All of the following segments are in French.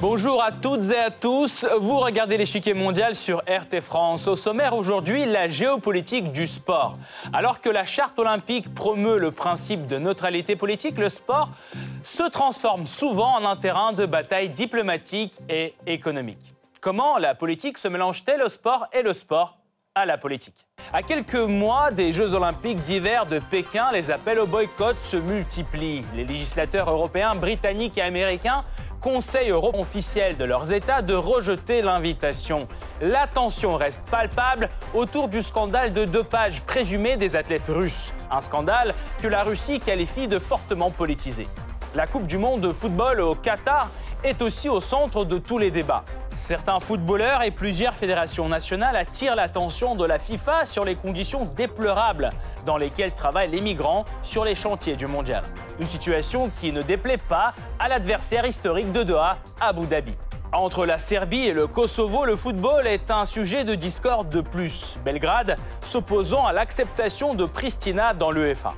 Bonjour à toutes et à tous. Vous regardez l'échiquier mondial sur RT France. Au sommaire aujourd'hui, la géopolitique du sport. Alors que la charte olympique promeut le principe de neutralité politique, le sport se transforme souvent en un terrain de bataille diplomatique et économique. Comment la politique se mélange-t-elle au sport et le sport à la politique à quelques mois des Jeux olympiques d'hiver de Pékin, les appels au boycott se multiplient. Les législateurs européens, britanniques et américains conseil officiel de leurs États de rejeter l'invitation. La tension reste palpable autour du scandale de dopage présumé des athlètes russes. Un scandale que la Russie qualifie de fortement politisé. La Coupe du Monde de football au Qatar est aussi au centre de tous les débats. Certains footballeurs et plusieurs fédérations nationales attirent l'attention de la FIFA sur les conditions déplorables dans lesquelles travaillent les migrants sur les chantiers du mondial. Une situation qui ne déplaît pas à l'adversaire historique de Doha, Abu Dhabi. Entre la Serbie et le Kosovo, le football est un sujet de discorde de plus. Belgrade s'opposant à l'acceptation de Pristina dans l'UEFA.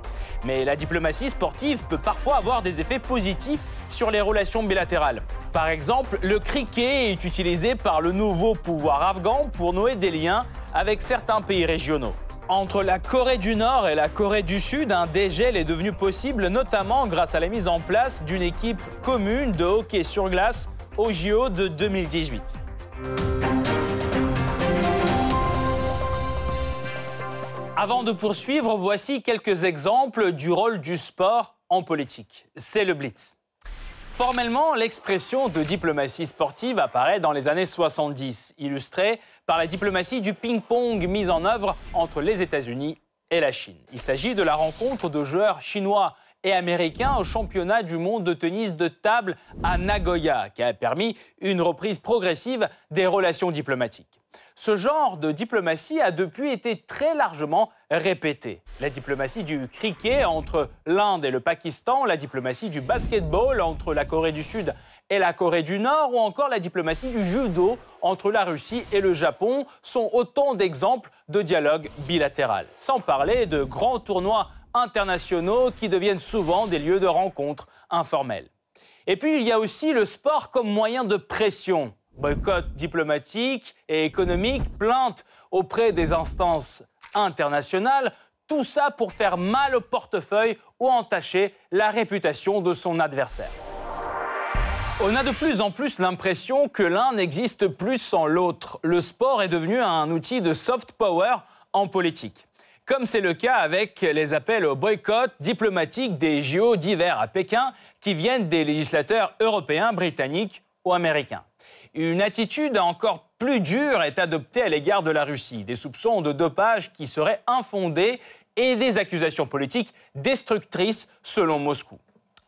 Mais la diplomatie sportive peut parfois avoir des effets positifs sur les relations bilatérales. Par exemple, le cricket est utilisé par le nouveau pouvoir afghan pour nouer des liens avec certains pays régionaux. Entre la Corée du Nord et la Corée du Sud, un dégel est devenu possible, notamment grâce à la mise en place d'une équipe commune de hockey sur glace au JO de 2018. Avant de poursuivre, voici quelques exemples du rôle du sport en politique. C'est le Blitz. Formellement, l'expression de diplomatie sportive apparaît dans les années 70, illustrée par la diplomatie du ping-pong mise en œuvre entre les États-Unis et la Chine. Il s'agit de la rencontre de joueurs chinois et américains au championnat du monde de tennis de table à Nagoya, qui a permis une reprise progressive des relations diplomatiques. Ce genre de diplomatie a depuis été très largement répété. La diplomatie du cricket entre l'Inde et le Pakistan, la diplomatie du basketball entre la Corée du Sud et la Corée du Nord, ou encore la diplomatie du judo entre la Russie et le Japon sont autant d'exemples de dialogue bilatéral. Sans parler de grands tournois internationaux qui deviennent souvent des lieux de rencontres informelles. Et puis il y a aussi le sport comme moyen de pression boycott diplomatique et économique, plainte auprès des instances internationales, tout ça pour faire mal au portefeuille ou entacher la réputation de son adversaire. On a de plus en plus l'impression que l'un n'existe plus sans l'autre. Le sport est devenu un outil de soft power en politique. Comme c'est le cas avec les appels au boycott diplomatique des JO d'hiver à Pékin qui viennent des législateurs européens, britanniques ou américains. Une attitude encore plus dure est adoptée à l'égard de la Russie. Des soupçons de dopage qui seraient infondés et des accusations politiques destructrices selon Moscou.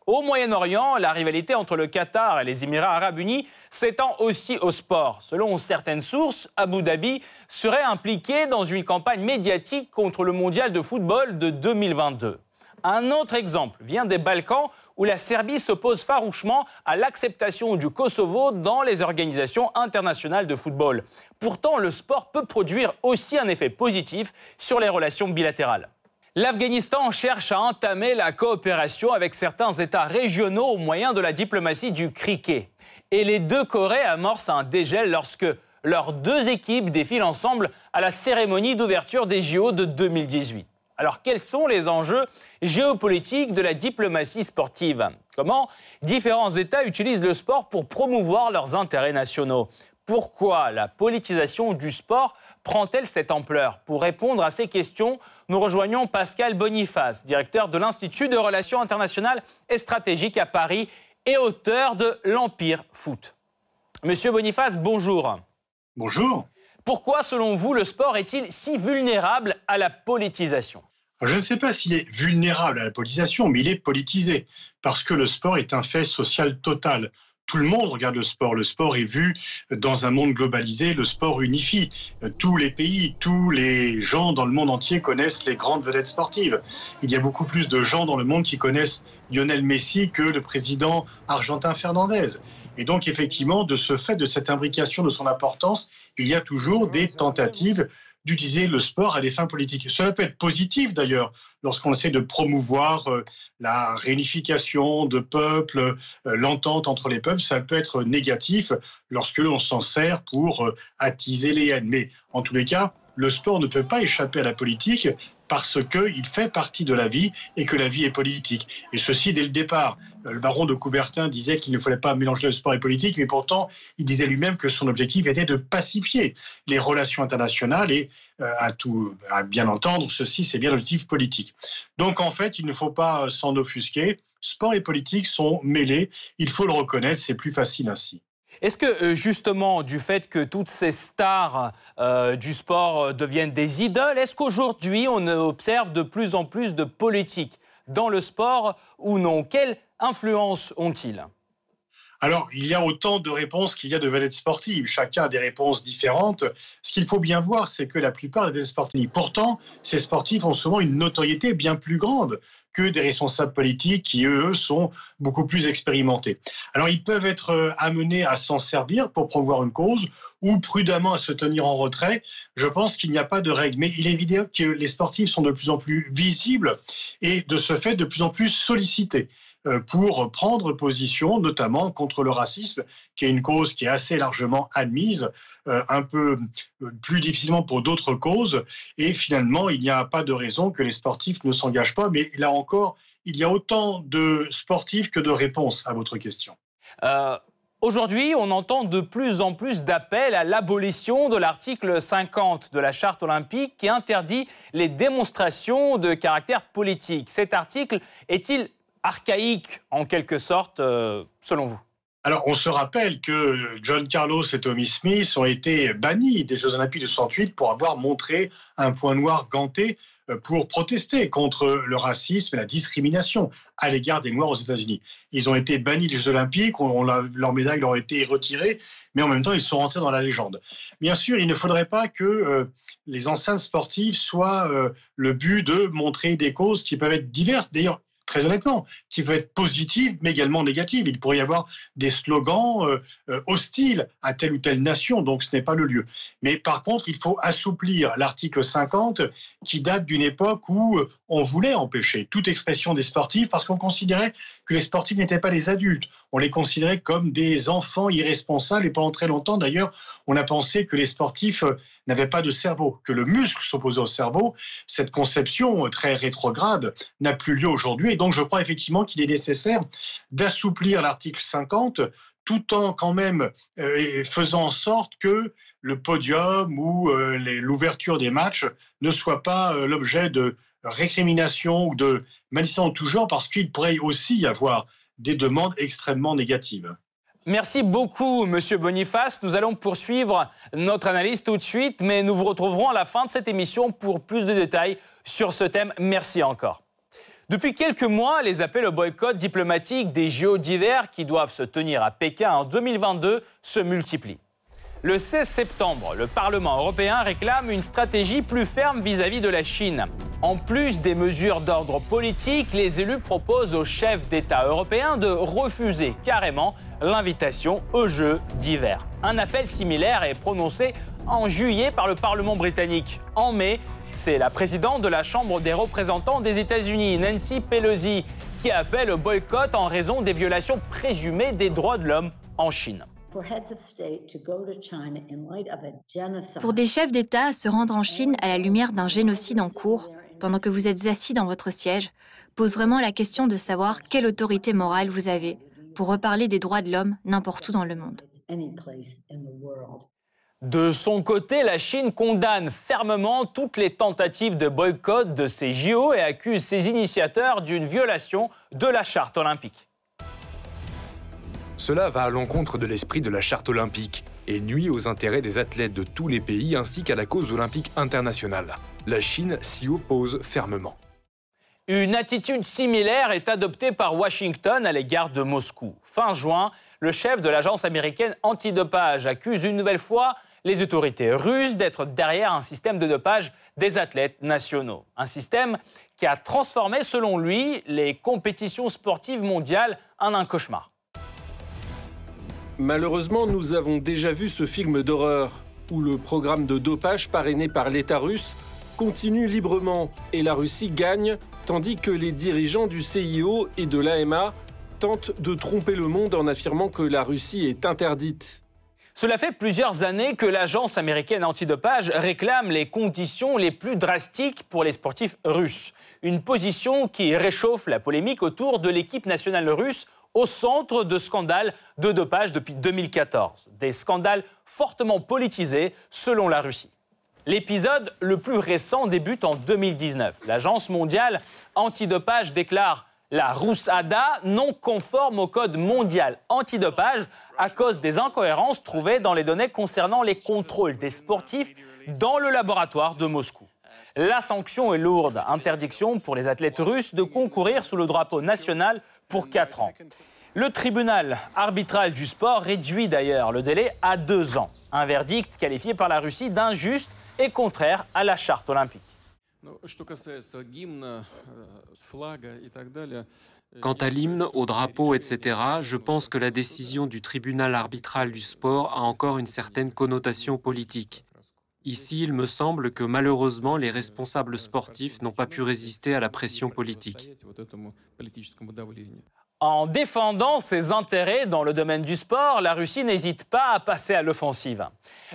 Au Moyen-Orient, la rivalité entre le Qatar et les Émirats arabes unis s'étend aussi au sport. Selon certaines sources, Abu Dhabi serait impliqué dans une campagne médiatique contre le mondial de football de 2022. Un autre exemple vient des Balkans où la Serbie s'oppose farouchement à l'acceptation du Kosovo dans les organisations internationales de football. Pourtant, le sport peut produire aussi un effet positif sur les relations bilatérales. L'Afghanistan cherche à entamer la coopération avec certains États régionaux au moyen de la diplomatie du cricket. Et les deux Corées amorcent un dégel lorsque leurs deux équipes défilent ensemble à la cérémonie d'ouverture des JO de 2018. Alors quels sont les enjeux géopolitiques de la diplomatie sportive? Comment différents États utilisent le sport pour promouvoir leurs intérêts nationaux? Pourquoi la politisation du sport prend-elle cette ampleur? Pour répondre à ces questions, nous rejoignons Pascal Boniface, directeur de l'Institut de Relations internationales et stratégiques à Paris et auteur de L'Empire Foot. Monsieur Boniface, bonjour. Bonjour. Pourquoi, selon vous, le sport est-il si vulnérable à la politisation? Je ne sais pas s'il est vulnérable à la politisation, mais il est politisé, parce que le sport est un fait social total. tout le monde regarde le sport. Le sport est vu dans un monde globalisé, le sport unifie. Tous les pays, tous les gens dans le monde entier connaissent les grandes vedettes sportives. Il y a beaucoup plus de gens dans le monde qui connaissent Lionel Messi que le président argentin Fernandez. Et donc, effectivement, de ce fait, de cette imbrication de son importance, il y a toujours des tentatives d'utiliser le sport à des fins politiques. Cela peut être positif d'ailleurs lorsqu'on essaie de promouvoir euh, la réunification de peuples, euh, l'entente entre les peuples. Ça peut être négatif lorsque l'on s'en sert pour euh, attiser les haines. Mais en tous les cas, le sport ne peut pas échapper à la politique parce qu'il fait partie de la vie et que la vie est politique. Et ceci dès le départ. Le baron de Coubertin disait qu'il ne fallait pas mélanger le sport et politique, mais pourtant, il disait lui-même que son objectif était de pacifier les relations internationales et, euh, à, tout, à bien entendre, ceci, c'est bien l'objectif politique. Donc, en fait, il ne faut pas s'en offusquer. Sport et politique sont mêlés. Il faut le reconnaître, c'est plus facile ainsi. Est-ce que euh, justement, du fait que toutes ces stars euh, du sport euh, deviennent des idoles, est-ce qu'aujourd'hui on observe de plus en plus de politique dans le sport ou non? Quelle influence ont-ils? Alors, il y a autant de réponses qu'il y a de vedettes sportives. Chacun a des réponses différentes. Ce qu'il faut bien voir, c'est que la plupart des vedettes sportives, pourtant, ces sportifs ont souvent une notoriété bien plus grande que des responsables politiques qui, eux, sont beaucoup plus expérimentés. Alors, ils peuvent être euh, amenés à s'en servir pour promouvoir une cause ou prudemment à se tenir en retrait. Je pense qu'il n'y a pas de règle. Mais il est évident que les sportifs sont de plus en plus visibles et, de ce fait, de plus en plus sollicités. Euh, pour prendre position, notamment contre le racisme, qui est une cause qui est assez largement admise, euh, un peu euh, plus difficilement pour d'autres causes. Et finalement, il n'y a pas de raison que les sportifs ne s'engagent pas. Mais là encore, il y a autant de sportifs que de réponses à votre question. Aujourd'hui, on entend de plus en plus d'appels à l'abolition de l'article 50 de la Charte olympique qui interdit les démonstrations de caractère politique. Cet article est-il archaïque en quelque sorte, euh, selon vous alors, on se rappelle que John Carlos et Tommy Smith ont été bannis des Jeux Olympiques de 68 pour avoir montré un point noir ganté euh, pour protester contre le racisme et la discrimination à l'égard des Noirs aux États-Unis. Ils ont été bannis des Jeux Olympiques, on, leurs médailles leur ont été retirées, mais en même temps, ils sont rentrés dans la légende. Bien sûr, il ne faudrait pas que euh, les enceintes sportives soient le but de montrer des causes qui peuvent être diverses. D'ailleurs, très honnêtement, qui peut être positive, mais également négative. Il pourrait y avoir des slogans euh, euh, hostiles à telle ou telle nation, donc ce n'est pas le lieu. Mais par contre, il faut assouplir l'article 50, qui date d'une époque où euh, on voulait empêcher toute expression des sportifs, parce qu'on considérait que les sportifs n'étaient pas des adultes. On les considérait comme des enfants irresponsables, et pendant très longtemps, d'ailleurs, on a pensé que les sportifs n'avaient pas de cerveau, que le muscle s'opposait au cerveau. Cette conception très rétrograde n'a plus lieu aujourd'hui. Et donc, je crois effectivement qu'il est nécessaire d'assouplir l'article 50 tout en quand même euh, faisant en sorte que le podium ou euh, l'ouverture des matchs ne soit pas euh, l'objet de récrimination ou de malédiction de tout genre, parce qu'il pourrait aussi y avoir des demandes extrêmement négatives. Merci beaucoup, Monsieur Boniface. Nous allons poursuivre notre analyse tout de suite, mais nous vous retrouverons à la fin de cette émission pour plus de détails sur ce thème. Merci encore. Depuis quelques mois, les appels au boycott diplomatique des JO d'hiver qui doivent se tenir à Pékin en 2022 se multiplient. Le 16 septembre, le Parlement européen réclame une stratégie plus ferme vis-à-vis de la Chine. En plus des mesures d'ordre politique, les élus proposent aux chefs d'État européens de refuser carrément l'invitation aux Jeux d'hiver. Un appel similaire est prononcé en juillet par le Parlement britannique. En mai, c'est la présidente de la Chambre des représentants des États-Unis, Nancy Pelosi, qui appelle au boycott en raison des violations présumées des droits de l'homme en Chine. Pour des chefs d'État à se rendre en Chine à la lumière d'un génocide en cours, pendant que vous êtes assis dans votre siège, pose vraiment la question de savoir quelle autorité morale vous avez pour reparler des droits de l'homme n'importe où dans le monde. De son côté, la Chine condamne fermement toutes les tentatives de boycott de ces JO et accuse ses initiateurs d'une violation de la charte olympique. Cela va à l'encontre de l'esprit de la charte olympique et nuit aux intérêts des athlètes de tous les pays ainsi qu'à la cause olympique internationale. La Chine s'y oppose fermement. Une attitude similaire est adoptée par Washington à l'égard de Moscou. Fin juin, le chef de l'agence américaine antidopage accuse une nouvelle fois les autorités russes d'être derrière un système de dopage des athlètes nationaux. Un système qui a transformé, selon lui, les compétitions sportives mondiales en un cauchemar. Malheureusement, nous avons déjà vu ce film d'horreur où le programme de dopage parrainé par l'État russe continue librement et la Russie gagne, tandis que les dirigeants du CIO et de l'AMA tentent de tromper le monde en affirmant que la Russie est interdite. Cela fait plusieurs années que l'agence américaine antidopage réclame les conditions les plus drastiques pour les sportifs russes. Une position qui réchauffe la polémique autour de l'équipe nationale russe au centre de scandales de dopage depuis 2014. Des scandales fortement politisés selon la Russie. L'épisode le plus récent débute en 2019. L'agence mondiale antidopage déclare la Roussada non conforme au code mondial antidopage à cause des incohérences trouvées dans les données concernant les contrôles des sportifs dans le laboratoire de Moscou. La sanction est lourde, interdiction pour les athlètes russes de concourir sous le drapeau national pour 4 ans. Le tribunal arbitral du sport réduit d'ailleurs le délai à 2 ans, un verdict qualifié par la Russie d'injuste et contraire à la charte olympique. Quant à l'hymne, au drapeau, etc., je pense que la décision du tribunal arbitral du sport a encore une certaine connotation politique. Ici, il me semble que malheureusement, les responsables sportifs n'ont pas pu résister à la pression politique. En défendant ses intérêts dans le domaine du sport, la Russie n'hésite pas à passer à l'offensive.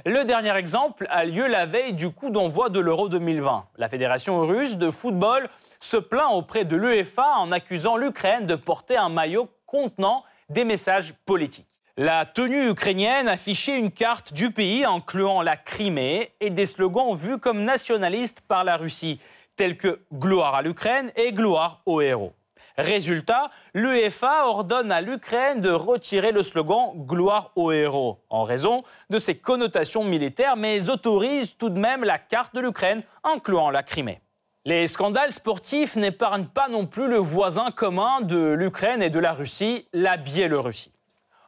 Le dernier exemple a lieu la veille du coup d'envoi de l'Euro 2020. La Fédération russe de football se plaint auprès de l'UEFA en accusant l'Ukraine de porter un maillot contenant des messages politiques. La tenue ukrainienne affichait une carte du pays incluant la Crimée et des slogans vus comme nationalistes par la Russie, tels que Gloire à l'Ukraine et Gloire aux héros. Résultat, l'UEFA ordonne à l'Ukraine de retirer le slogan Gloire aux héros en raison de ses connotations militaires, mais autorise tout de même la carte de l'Ukraine, incluant la Crimée. Les scandales sportifs n'épargnent pas non plus le voisin commun de l'Ukraine et de la Russie, la Biélorussie.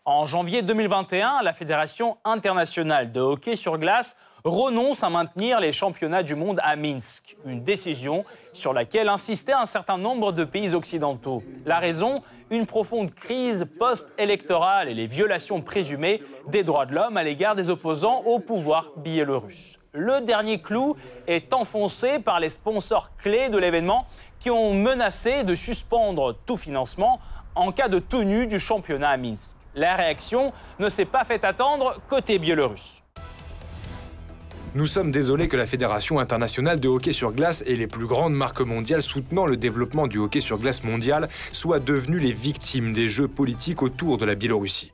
En janvier 2021, la Fédération internationale de hockey sur glace renonce à maintenir les championnats du monde à Minsk, une décision sur laquelle insistaient un certain nombre de pays occidentaux. La raison Une profonde crise post-électorale et les violations présumées des droits de l'homme à l'égard des opposants au pouvoir biélorusse. Le dernier clou est enfoncé par les sponsors clés de l'événement qui ont menacé de suspendre tout financement en cas de tenue du championnat à Minsk. La réaction ne s'est pas fait attendre côté biélorusse. Nous sommes désolés que la Fédération internationale de hockey sur glace et les plus grandes marques mondiales soutenant le développement du hockey sur glace mondial soient devenues les victimes des jeux politiques autour de la Biélorussie.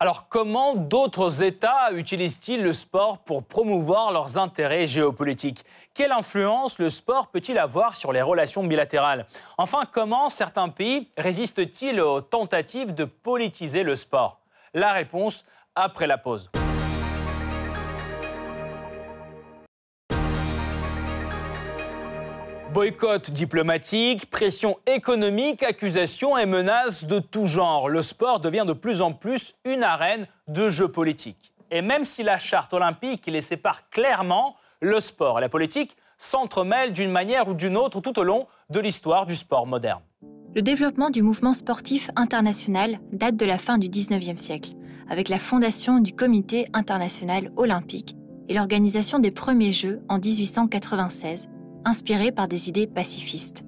Alors comment d'autres États utilisent-ils le sport pour promouvoir leurs intérêts géopolitiques? Quelle influence le sport peut-il avoir sur les relations bilatérales? Enfin, comment certains pays résistent-ils aux tentatives de politiser le sport? La réponse après la pause. Boycott diplomatique, pression économique, accusations et menaces de tout genre. Le sport devient de plus en plus une arène de jeux politiques. Et même si la charte olympique les sépare clairement, le sport et la politique s'entremêlent d'une manière ou d'une autre tout au long de l'histoire du sport moderne. Le développement du mouvement sportif international date de la fin du 19e siècle, avec la fondation du Comité international olympique et l'organisation des premiers Jeux en 1896 inspiré par des idées pacifistes.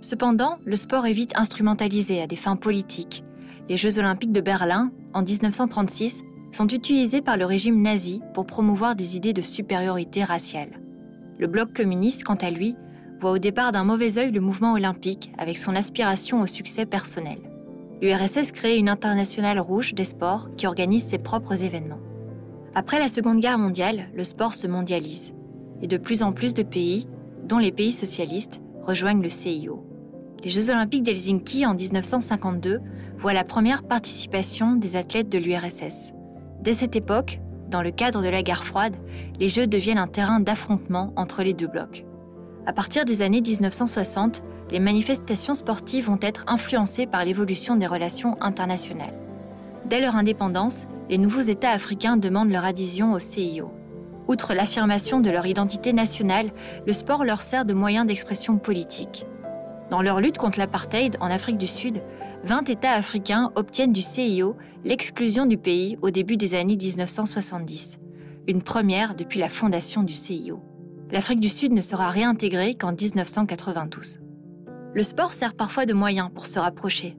Cependant, le sport est vite instrumentalisé à des fins politiques. Les Jeux olympiques de Berlin, en 1936, sont utilisés par le régime nazi pour promouvoir des idées de supériorité raciale. Le bloc communiste, quant à lui, voit au départ d'un mauvais œil le mouvement olympique avec son aspiration au succès personnel. L'URSS crée une internationale rouge des sports qui organise ses propres événements. Après la Seconde Guerre mondiale, le sport se mondialise et de plus en plus de pays, dont les pays socialistes, rejoignent le CIO. Les Jeux olympiques d'Helsinki en 1952 voient la première participation des athlètes de l'URSS. Dès cette époque, dans le cadre de la guerre froide, les Jeux deviennent un terrain d'affrontement entre les deux blocs. À partir des années 1960, les manifestations sportives vont être influencées par l'évolution des relations internationales. Dès leur indépendance, les nouveaux États africains demandent leur adhésion au CIO. Outre l'affirmation de leur identité nationale, le sport leur sert de moyen d'expression politique. Dans leur lutte contre l'apartheid en Afrique du Sud, 20 États africains obtiennent du CIO l'exclusion du pays au début des années 1970, une première depuis la fondation du CIO. L'Afrique du Sud ne sera réintégrée qu'en 1992. Le sport sert parfois de moyen pour se rapprocher.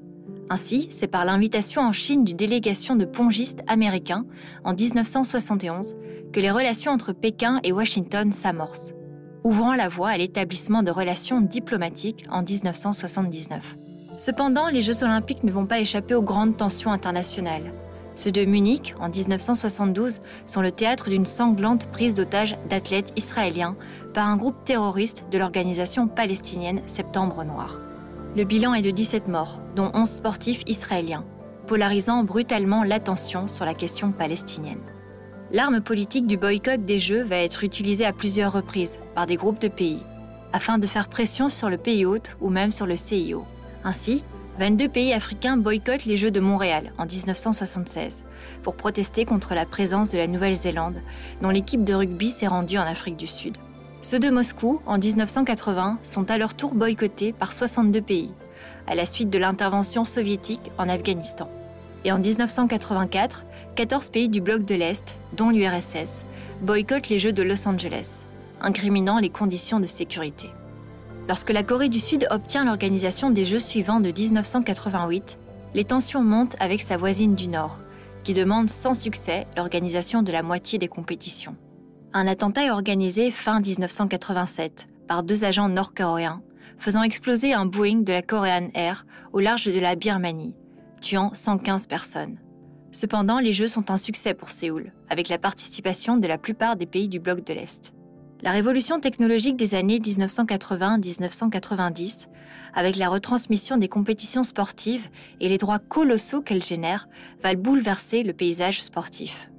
Ainsi, c'est par l'invitation en Chine d'une délégation de pongistes américains en 1971 que les relations entre Pékin et Washington s'amorcent, ouvrant la voie à l'établissement de relations diplomatiques en 1979. Cependant, les Jeux olympiques ne vont pas échapper aux grandes tensions internationales. Ceux de Munich, en 1972, sont le théâtre d'une sanglante prise d'otages d'athlètes israéliens par un groupe terroriste de l'organisation palestinienne Septembre Noir. Le bilan est de 17 morts, dont 11 sportifs israéliens, polarisant brutalement l'attention sur la question palestinienne. L'arme politique du boycott des Jeux va être utilisée à plusieurs reprises par des groupes de pays, afin de faire pression sur le pays hôte ou même sur le CIO. Ainsi, 22 pays africains boycottent les Jeux de Montréal en 1976 pour protester contre la présence de la Nouvelle-Zélande, dont l'équipe de rugby s'est rendue en Afrique du Sud. Ceux de Moscou, en 1980, sont à leur tour boycottés par 62 pays, à la suite de l'intervention soviétique en Afghanistan. Et en 1984, 14 pays du bloc de l'Est, dont l'URSS, boycottent les Jeux de Los Angeles, incriminant les conditions de sécurité. Lorsque la Corée du Sud obtient l'organisation des Jeux suivants de 1988, les tensions montent avec sa voisine du Nord, qui demande sans succès l'organisation de la moitié des compétitions. Un attentat est organisé fin 1987 par deux agents nord-coréens, faisant exploser un Boeing de la Korean Air au large de la Birmanie, tuant 115 personnes. Cependant, les Jeux sont un succès pour Séoul, avec la participation de la plupart des pays du bloc de l'Est. La révolution technologique des années 1980-1990, avec la retransmission des compétitions sportives et les droits colossaux qu'elle génère, va bouleverser le paysage sportif.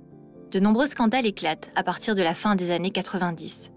De nombreux scandales éclatent à partir de la fin des années 90.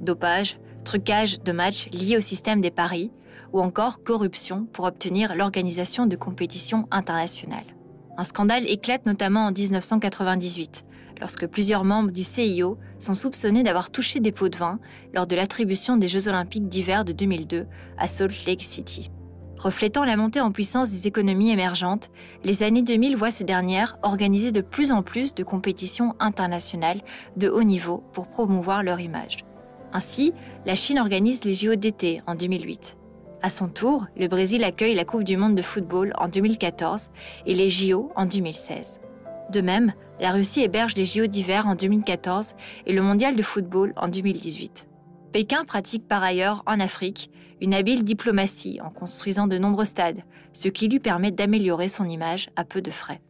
Dopage, trucage de matchs liés au système des paris, ou encore corruption pour obtenir l'organisation de compétitions internationales. Un scandale éclate notamment en 1998, lorsque plusieurs membres du CIO sont soupçonnés d'avoir touché des pots de vin lors de l'attribution des Jeux olympiques d'hiver de 2002 à Salt Lake City. Reflétant la montée en puissance des économies émergentes, les années 2000 voient ces dernières organiser de plus en plus de compétitions internationales de haut niveau pour promouvoir leur image. Ainsi, la Chine organise les JO d'été en 2008. À son tour, le Brésil accueille la Coupe du monde de football en 2014 et les JO en 2016. De même, la Russie héberge les JO d'hiver en 2014 et le Mondial de football en 2018. Pékin pratique par ailleurs en Afrique une habile diplomatie en construisant de nombreux stades, ce qui lui permet d'améliorer son image à peu de frais.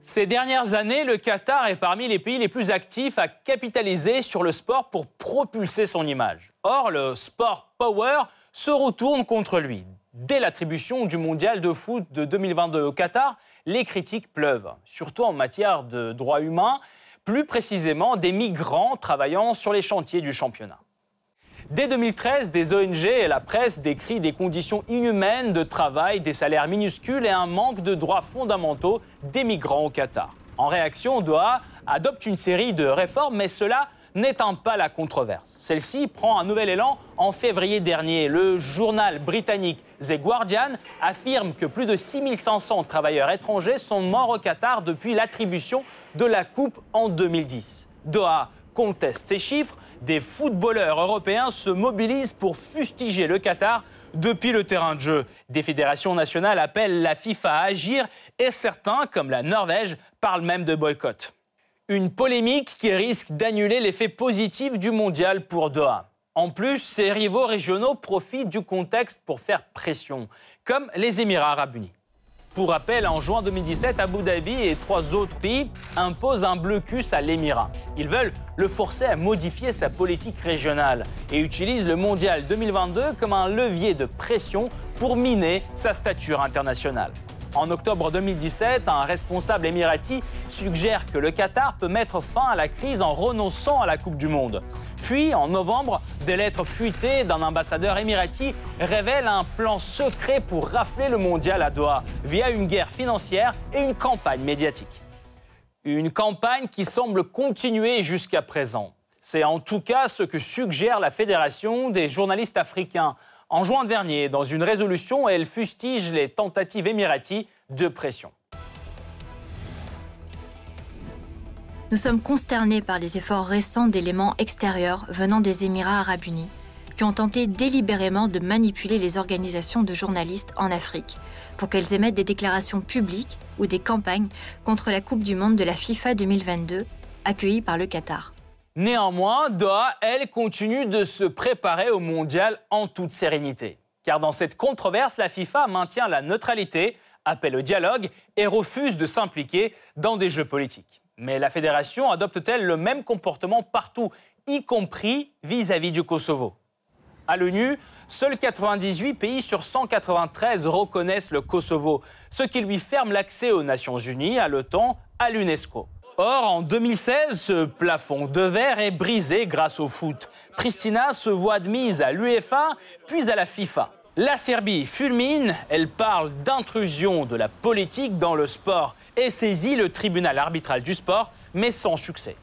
Ces dernières années, le Qatar est parmi les pays les plus actifs à capitaliser sur le sport pour propulser son image. Or, le sport power se retourne contre lui. Dès l'attribution du mondial de foot de 2022 au Qatar, les critiques pleuvent, surtout en matière de droits humains, plus précisément des migrants travaillant sur les chantiers du championnat. Dès 2013, des ONG et la presse décrivent des conditions inhumaines de travail, des salaires minuscules et un manque de droits fondamentaux des migrants au Qatar. En réaction, Doha adopte une série de réformes, mais cela n'éteint pas la controverse. Celle-ci prend un nouvel élan en février dernier. Le journal britannique The Guardian affirme que plus de 6500 travailleurs étrangers sont morts au Qatar depuis l'attribution de la Coupe en 2010. Doha conteste ces chiffres. Des footballeurs européens se mobilisent pour fustiger le Qatar depuis le terrain de jeu. Des fédérations nationales appellent la FIFA à agir et certains, comme la Norvège, parlent même de boycott. Une polémique qui risque d'annuler l'effet positif du mondial pour Doha. En plus, ses rivaux régionaux profitent du contexte pour faire pression, comme les Émirats arabes unis. Pour rappel, en juin 2017, Abu Dhabi et trois autres pays imposent un blocus à l'Émirat. Ils veulent le forcer à modifier sa politique régionale et utilisent le mondial 2022 comme un levier de pression pour miner sa stature internationale. En octobre 2017, un responsable émirati suggère que le Qatar peut mettre fin à la crise en renonçant à la Coupe du Monde. Puis, en novembre, des lettres fuitées d'un ambassadeur émirati révèlent un plan secret pour rafler le mondial à Doha via une guerre financière et une campagne médiatique. Une campagne qui semble continuer jusqu'à présent. C'est en tout cas ce que suggère la Fédération des journalistes africains. En juin dernier, dans une résolution, elle fustige les tentatives émiraties de pression. Nous sommes consternés par les efforts récents d'éléments extérieurs venant des Émirats arabes unis, qui ont tenté délibérément de manipuler les organisations de journalistes en Afrique pour qu'elles émettent des déclarations publiques ou des campagnes contre la Coupe du Monde de la FIFA 2022, accueillie par le Qatar. Néanmoins, Doha, elle, continue de se préparer au mondial en toute sérénité. Car dans cette controverse, la FIFA maintient la neutralité, appelle au dialogue et refuse de s'impliquer dans des jeux politiques. Mais la fédération adopte-t-elle le même comportement partout, y compris vis-à-vis du Kosovo? À l'ONU, seuls 98 pays sur 193 reconnaissent le Kosovo, ce qui lui ferme l'accès aux Nations Unies, à l'OTAN, à l'UNESCO. Or, en 2016, ce plafond de verre est brisé grâce au foot. Pristina se voit admise à l'UEFA, puis à la FIFA. La Serbie fulmine, elle parle d'intrusion de la politique dans le sport et saisit le tribunal arbitral du sport, mais sans succès.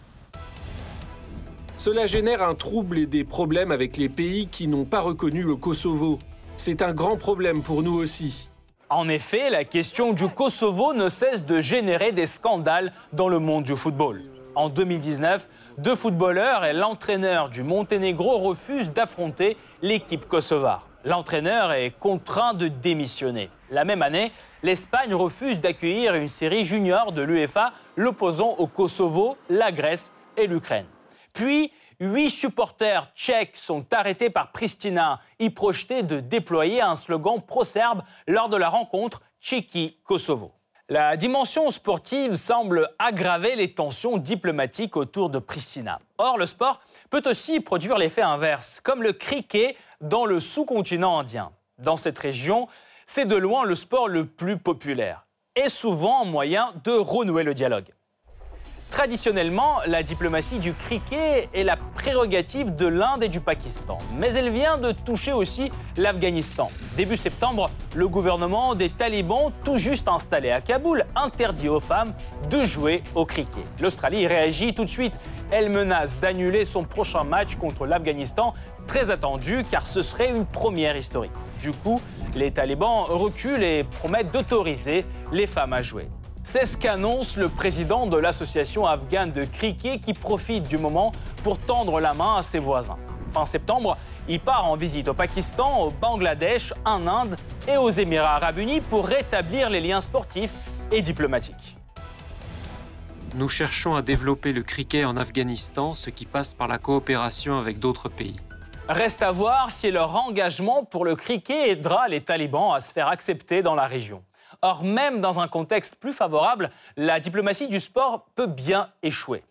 Cela génère un trouble et des problèmes avec les pays qui n'ont pas reconnu le Kosovo. C'est un grand problème pour nous aussi. En effet, la question du Kosovo ne cesse de générer des scandales dans le monde du football. En 2019, deux footballeurs et l'entraîneur du Monténégro refusent d'affronter l'équipe kosovare. L'entraîneur est contraint de démissionner. La même année, l'Espagne refuse d'accueillir une série junior de l'UEFA l'opposant au Kosovo, la Grèce et l'Ukraine. Puis, huit supporters tchèques sont arrêtés par Pristina, y projetés de déployer un slogan pro-serbe lors de la rencontre Tchéquie-Kosovo. La dimension sportive semble aggraver les tensions diplomatiques autour de Pristina. Or, le sport peut aussi produire l'effet inverse, comme le cricket dans le sous-continent indien. Dans cette région, c'est de loin le sport le plus populaire et souvent un moyen de renouer le dialogue. Traditionnellement, la diplomatie du cricket est la prérogative de l'Inde et du Pakistan, mais elle vient de toucher aussi l'Afghanistan. Début septembre, le gouvernement des talibans, tout juste installé à Kaboul, interdit aux femmes de jouer au cricket. L'Australie réagit tout de suite. Elle menace d'annuler son prochain match contre l'Afghanistan, très attendu car ce serait une première historique. Du coup, les talibans reculent et promettent d'autoriser les femmes à jouer. C'est ce qu'annonce le président de l'association afghane de cricket qui profite du moment pour tendre la main à ses voisins. Fin septembre, il part en visite au Pakistan, au Bangladesh, en Inde et aux Émirats arabes unis pour rétablir les liens sportifs et diplomatiques. Nous cherchons à développer le cricket en Afghanistan, ce qui passe par la coopération avec d'autres pays. Reste à voir si leur engagement pour le cricket aidera les talibans à se faire accepter dans la région. Or, même dans un contexte plus favorable, la diplomatie du sport peut bien échouer.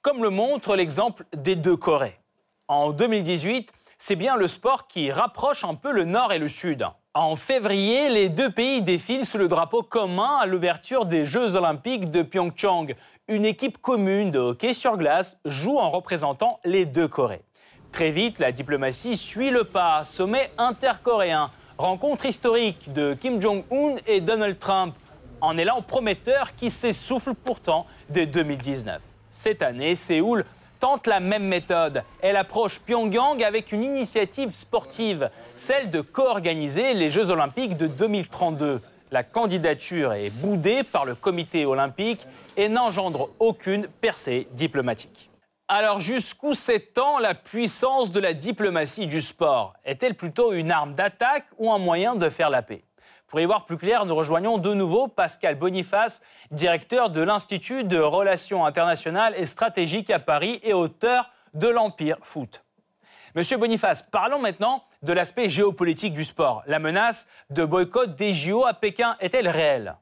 Comme le montre l'exemple des deux Corées. En 2018, c'est bien le sport qui rapproche un peu le Nord et le Sud. En février, les deux pays défilent sous le drapeau commun à l'ouverture des Jeux olympiques de Pyeongchang. Une équipe commune de hockey sur glace joue en représentant les deux Corées. Très vite, la diplomatie suit le pas. Sommet intercoréen Rencontre historique de Kim Jong-un et Donald Trump, en élan prometteur qui s'essouffle pourtant dès 2019. Cette année, Séoul tente la même méthode. Elle approche Pyongyang avec une initiative sportive, celle de co-organiser les Jeux olympiques de 2032. La candidature est boudée par le comité olympique et n'engendre aucune percée diplomatique. Alors jusqu'où s'étend la puissance de la diplomatie du sport? Est-elle plutôt une arme d'attaque ou un moyen de faire la paix? Pour y voir plus clair, nous rejoignons de nouveau Pascal Boniface, directeur de l'Institut de Relations internationales et stratégiques à Paris et auteur de l'Empire Foot. Monsieur Boniface, parlons maintenant de l'aspect géopolitique du sport. La menace de boycott des JO à Pékin est-elle réelle?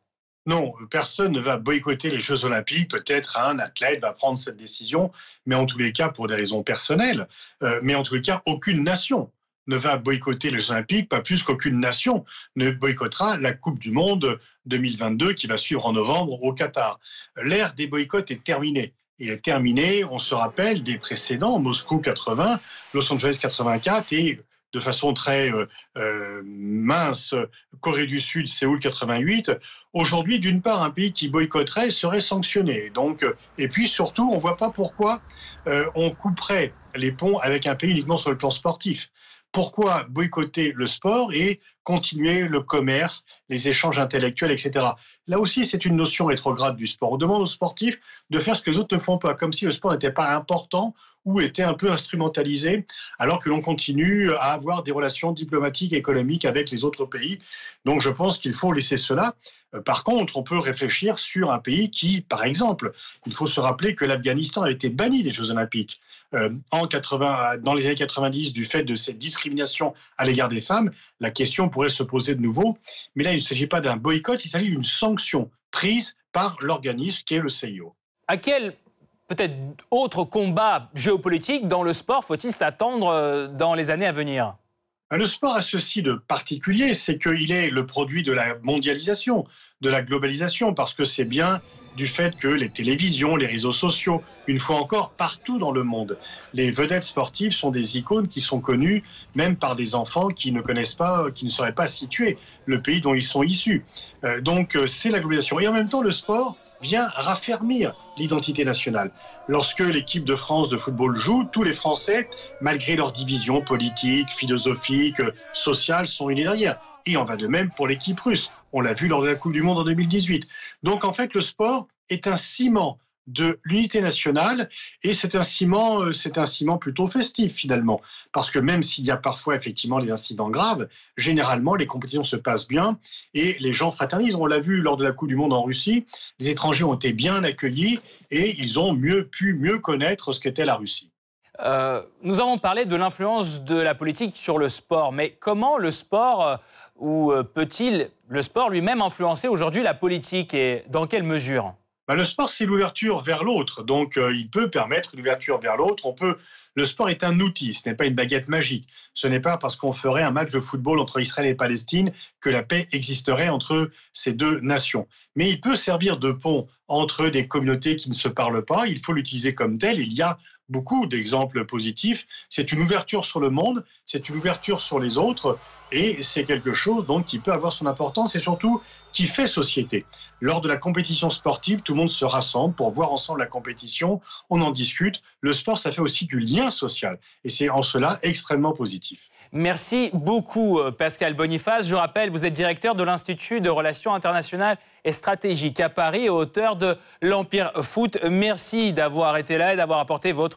Non, personne ne va boycotter les Jeux Olympiques. Peut-être un athlète va prendre cette décision, mais en tous les cas pour des raisons personnelles. Euh, mais en tous les cas, aucune nation ne va boycotter les Jeux Olympiques, pas plus qu'aucune nation ne boycottera la Coupe du Monde 2022 qui va suivre en novembre au Qatar. L'ère des boycotts est terminée. Il est terminé, on se rappelle des précédents, Moscou 80, Los Angeles 84 et de façon très euh, euh, mince Corée du Sud, Séoul 88, aujourd'hui, d'une part, un pays qui boycotterait serait sanctionné. Donc, et puis surtout, on ne voit pas pourquoi on couperait les ponts avec un pays uniquement sur le plan sportif pourquoi boycotter le sport et continuer le commerce, les échanges intellectuels, etc. Là aussi, c'est une notion rétrograde du sport. On demande aux sportifs de faire ce que les autres ne font pas, comme si le sport n'était pas important ou était un peu instrumentalisé, alors que l'on continue à avoir des relations diplomatiques et économiques avec les autres pays. Donc je pense qu'il faut laisser cela. Euh, par contre, on peut réfléchir sur un pays qui, par exemple, il faut se rappeler que l'Afghanistan a été banni des Jeux olympiques euh, en 80, dans les années 90 du fait de cette discrimination à l'égard des femmes. La question pourrait se poser de nouveau, mais là, il ne s'agit pas d'un boycott, il s'agit d'une sanction prise par l'organisme qui est le CIO. À quel peut-être autre combat géopolitique dans le sport faut-il s'attendre euh, dans les années à venir? Ben, le sport a ceci de particulier, c'est qu'il est le produit de la mondialisation, de la globalisation, parce que c'est bien du fait que les télévisions, les réseaux sociaux, une fois encore, partout dans le monde, les vedettes sportives sont des icônes qui sont connues même par des enfants qui ne connaissent pas, qui ne sauraient pas situer le pays dont ils sont issus. Euh, donc euh, c'est la globalisation. Et en même temps, le sport vient raffermir l'identité nationale. Lorsque l'équipe de France de football joue, tous les Français, malgré leurs divisions politiques, philosophiques, sociales, sont unis derrière. Et on va de même pour l'équipe russe. On l'a vu lors de la Coupe du Monde en 2018. Donc en fait, le sport est un ciment de l'unité nationale et c'est un ciment, euh, c'est un ciment plutôt festif finalement, parce que même s'il y a parfois effectivement des incidents graves, généralement les compétitions se passent bien et les gens fraternisent. On l'a vu lors de la Coupe du Monde en Russie, les étrangers ont été bien accueillis et ils ont mieux pu mieux connaître ce qu'était la Russie. Euh, nous avons parlé de l'influence de la politique sur le sport, mais comment le sport euh, ou peut-il le sport lui-même influencer aujourd'hui la politique et dans quelle mesure? Bah, le sport, c'est l'ouverture vers l'autre. Donc, euh, il peut permettre une ouverture vers l'autre. On peut. Le sport est un outil. Ce n'est pas une baguette magique. Ce n'est pas parce qu'on ferait un match de football entre Israël et Palestine que la paix existerait entre ces deux nations. Mais il peut servir de pont entre des communautés qui ne se parlent pas. Il faut l'utiliser comme tel. Il y a beaucoup d'exemples positifs. C'est une ouverture sur le monde. C'est une ouverture sur les autres. Et c'est quelque chose donc qui peut avoir son importance et surtout qui fait société. Lors de la compétition sportive, tout le monde se rassemble pour voir ensemble la compétition, on en discute. Le sport, ça fait aussi du lien social et c'est en cela extrêmement positif. Merci beaucoup euh, Pascal Boniface. Je rappelle, vous êtes directeur de l'Institut de relations internationales et stratégiques à Paris et auteur de l'Empire Foot. Merci d'avoir été là et d'avoir apporté votre